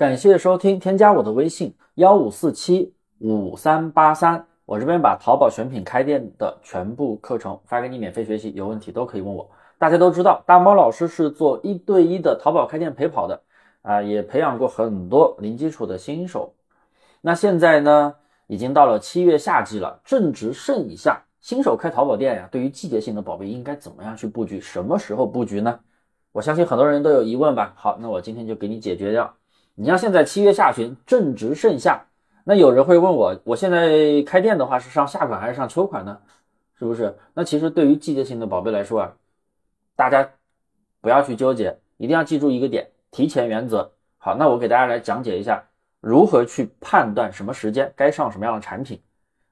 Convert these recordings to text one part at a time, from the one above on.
感谢收听，添加我的微信幺五四七五三八三，我这边把淘宝选品开店的全部课程发给你免费学习，有问题都可以问我。大家都知道，大猫老师是做一对一的淘宝开店陪跑的啊，也培养过很多零基础的新手。那现在呢，已经到了七月夏季了，正值盛以下，新手开淘宝店呀，对于季节性的宝贝应该怎么样去布局？什么时候布局呢？我相信很多人都有疑问吧。好，那我今天就给你解决掉。你像现在七月下旬正值盛夏，那有人会问我，我现在开店的话是上夏款还是上秋款呢？是不是？那其实对于季节性的宝贝来说啊，大家不要去纠结，一定要记住一个点：提前原则。好，那我给大家来讲解一下如何去判断什么时间该上什么样的产品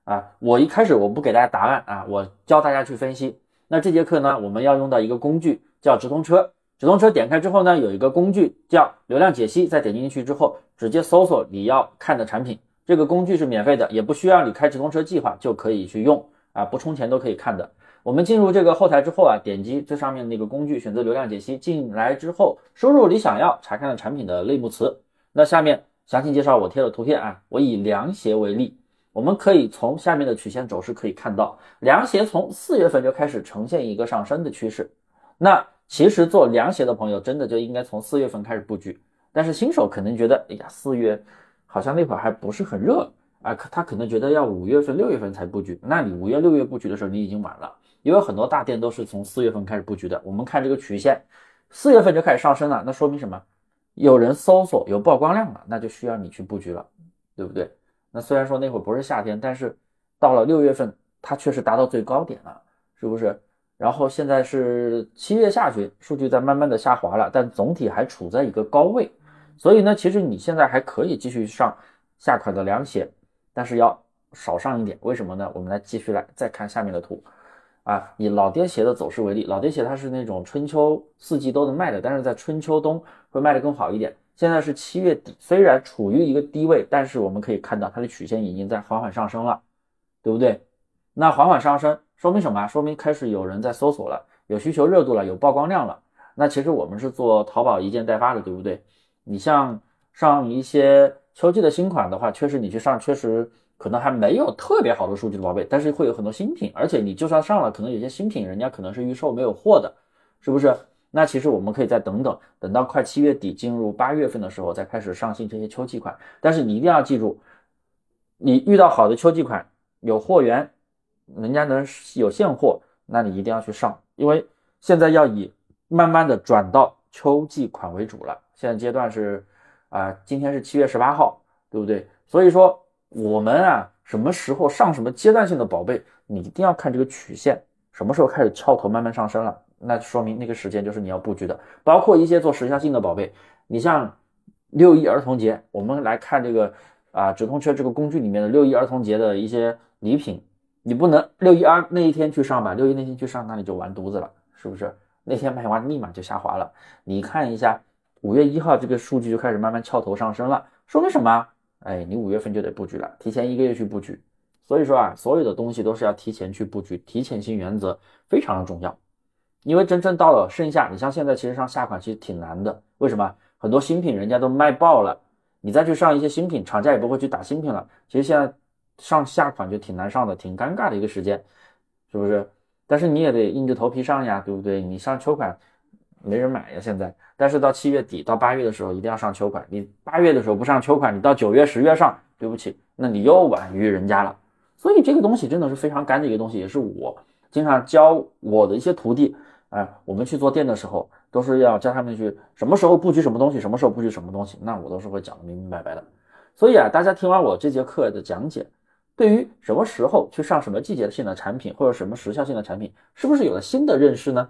啊。我一开始我不给大家答案啊，我教大家去分析。那这节课呢，我们要用到一个工具叫直通车。直通车点开之后呢，有一个工具叫流量解析，再点进去之后，直接搜索你要看的产品。这个工具是免费的，也不需要你开直通车计划就可以去用啊，不充钱都可以看的。我们进入这个后台之后啊，点击最上面那个工具，选择流量解析，进来之后输入你想要查看的产品的类目词。那下面详细介绍我贴的图片啊，我以凉鞋为例，我们可以从下面的曲线走势可以看到，凉鞋从四月份就开始呈现一个上升的趋势。那其实做凉鞋的朋友，真的就应该从四月份开始布局。但是新手可能觉得，哎呀，四月好像那会儿还不是很热啊，他可能觉得要五月份、六月份才布局。那你五月、六月布局的时候，你已经晚了，因为很多大店都是从四月份开始布局的。我们看这个曲线，四月份就开始上升了，那说明什么？有人搜索，有曝光量了，那就需要你去布局了，对不对？那虽然说那会儿不是夏天，但是到了六月份，它确实达到最高点了，是不是？然后现在是七月下旬，数据在慢慢的下滑了，但总体还处在一个高位，所以呢，其实你现在还可以继续上下款的凉鞋，但是要少上一点。为什么呢？我们来继续来再看下面的图，啊，以老爹鞋的走势为例，老爹鞋它是那种春秋四季都能卖的，但是在春秋冬会卖的更好一点。现在是七月底，虽然处于一个低位，但是我们可以看到它的曲线已经在缓缓上升了，对不对？那缓缓上升。说明什么？说明开始有人在搜索了，有需求热度了，有曝光量了。那其实我们是做淘宝一件代发的，对不对？你像上一些秋季的新款的话，确实你去上，确实可能还没有特别好的数据的宝贝，但是会有很多新品，而且你就算上了，可能有些新品人家可能是预售没有货的，是不是？那其实我们可以再等等，等到快七月底进入八月份的时候再开始上新这些秋季款。但是你一定要记住，你遇到好的秋季款，有货源。人家能有现货，那你一定要去上，因为现在要以慢慢的转到秋季款为主了。现在阶段是啊，今天是七月十八号，对不对？所以说我们啊，什么时候上什么阶段性的宝贝，你一定要看这个曲线，什么时候开始翘头慢慢上升了，那说明那个时间就是你要布局的。包括一些做时效性的宝贝，你像六一儿童节，我们来看这个啊直通车这个工具里面的六一儿童节的一些礼品。你不能六一二那一天去上吧？六一那天去上，那你就完犊子了，是不是？那天卖完立马就下滑了。你看一下五月一号这个数据就开始慢慢翘头上升了，说明什么？哎，你五月份就得布局了，提前一个月去布局。所以说啊，所有的东西都是要提前去布局，提前性原则非常的重要。因为真正到了盛夏，你像现在其实上下款其实挺难的。为什么？很多新品人家都卖爆了，你再去上一些新品，厂家也不会去打新品了。其实现在。上下款就挺难上的，挺尴尬的一个时间，是不是？但是你也得硬着头皮上呀，对不对？你上秋款没人买呀，现在。但是到七月底到八月的时候一定要上秋款，你八月的时候不上秋款，你到九月十月上，对不起，那你又晚于人家了。所以这个东西真的是非常干的一个东西，也是我经常教我的一些徒弟，哎，我们去做店的时候都是要教他们去什么时候布局什么东西，什么时候布局什么东西，那我都是会讲的明明白白的。所以啊，大家听完我这节课的讲解。对于什么时候去上什么季节性的产品，或者什么时效性的产品，是不是有了新的认识呢？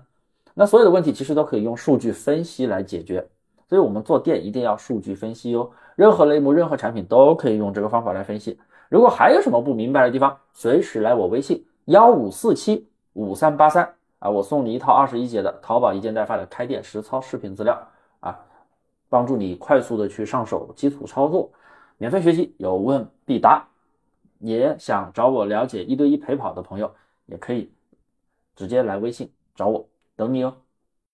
那所有的问题其实都可以用数据分析来解决。所以我们做店一定要数据分析哦，任何类目、任何产品都可以用这个方法来分析。如果还有什么不明白的地方，随时来我微信幺五四七五三八三啊，我送你一套二十一节的淘宝一件代发的开店实操视频资料啊，帮助你快速的去上手基础操作，免费学习，有问必答。也想找我了解一对一陪跑的朋友，也可以直接来微信找我，等你哦。